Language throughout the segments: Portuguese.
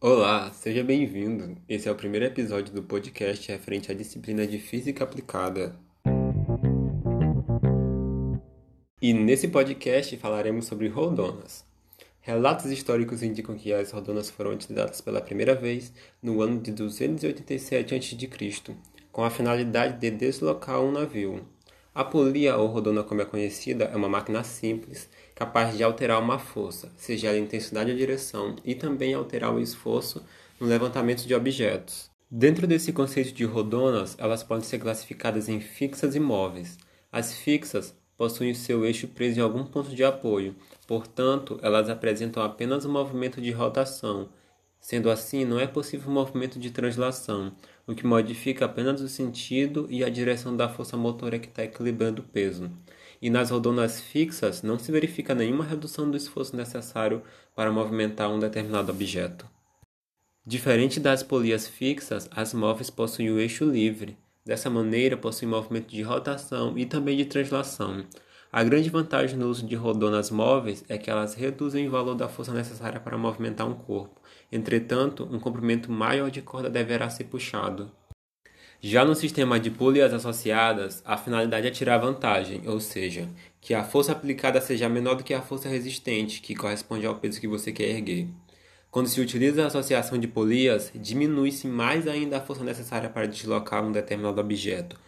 Olá, seja bem-vindo. Esse é o primeiro episódio do podcast referente à disciplina de Física Aplicada. E nesse podcast falaremos sobre roldonas. Relatos históricos indicam que as roldonas foram utilizadas pela primeira vez no ano de 287 a.C., com a finalidade de deslocar um navio. A polia ou rodona, como é conhecida, é uma máquina simples, capaz de alterar uma força, seja ela intensidade ou direção, e também alterar o esforço no levantamento de objetos. Dentro desse conceito de rodonas, elas podem ser classificadas em fixas e móveis. As fixas possuem seu eixo preso em algum ponto de apoio, portanto, elas apresentam apenas um movimento de rotação, Sendo assim, não é possível movimento de translação, o que modifica apenas o sentido e a direção da força motora que está equilibrando o peso. E nas rodonas fixas, não se verifica nenhuma redução do esforço necessário para movimentar um determinado objeto. Diferente das polias fixas, as móveis possuem o eixo livre. Dessa maneira, possuem movimento de rotação e também de translação. A grande vantagem no uso de rodonas móveis é que elas reduzem o valor da força necessária para movimentar um corpo. Entretanto, um comprimento maior de corda deverá ser puxado. Já no sistema de polias associadas, a finalidade é tirar vantagem, ou seja, que a força aplicada seja menor do que a força resistente, que corresponde ao peso que você quer erguer. Quando se utiliza a associação de polias, diminui-se mais ainda a força necessária para deslocar um determinado objeto,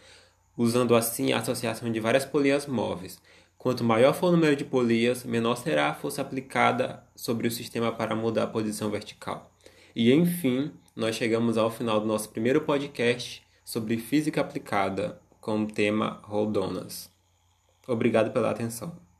usando assim a associação de várias polias móveis. Quanto maior for o número de polias, menor será a força aplicada sobre o sistema para mudar a posição vertical. E enfim, nós chegamos ao final do nosso primeiro podcast sobre física aplicada com o tema roldonas. Obrigado pela atenção.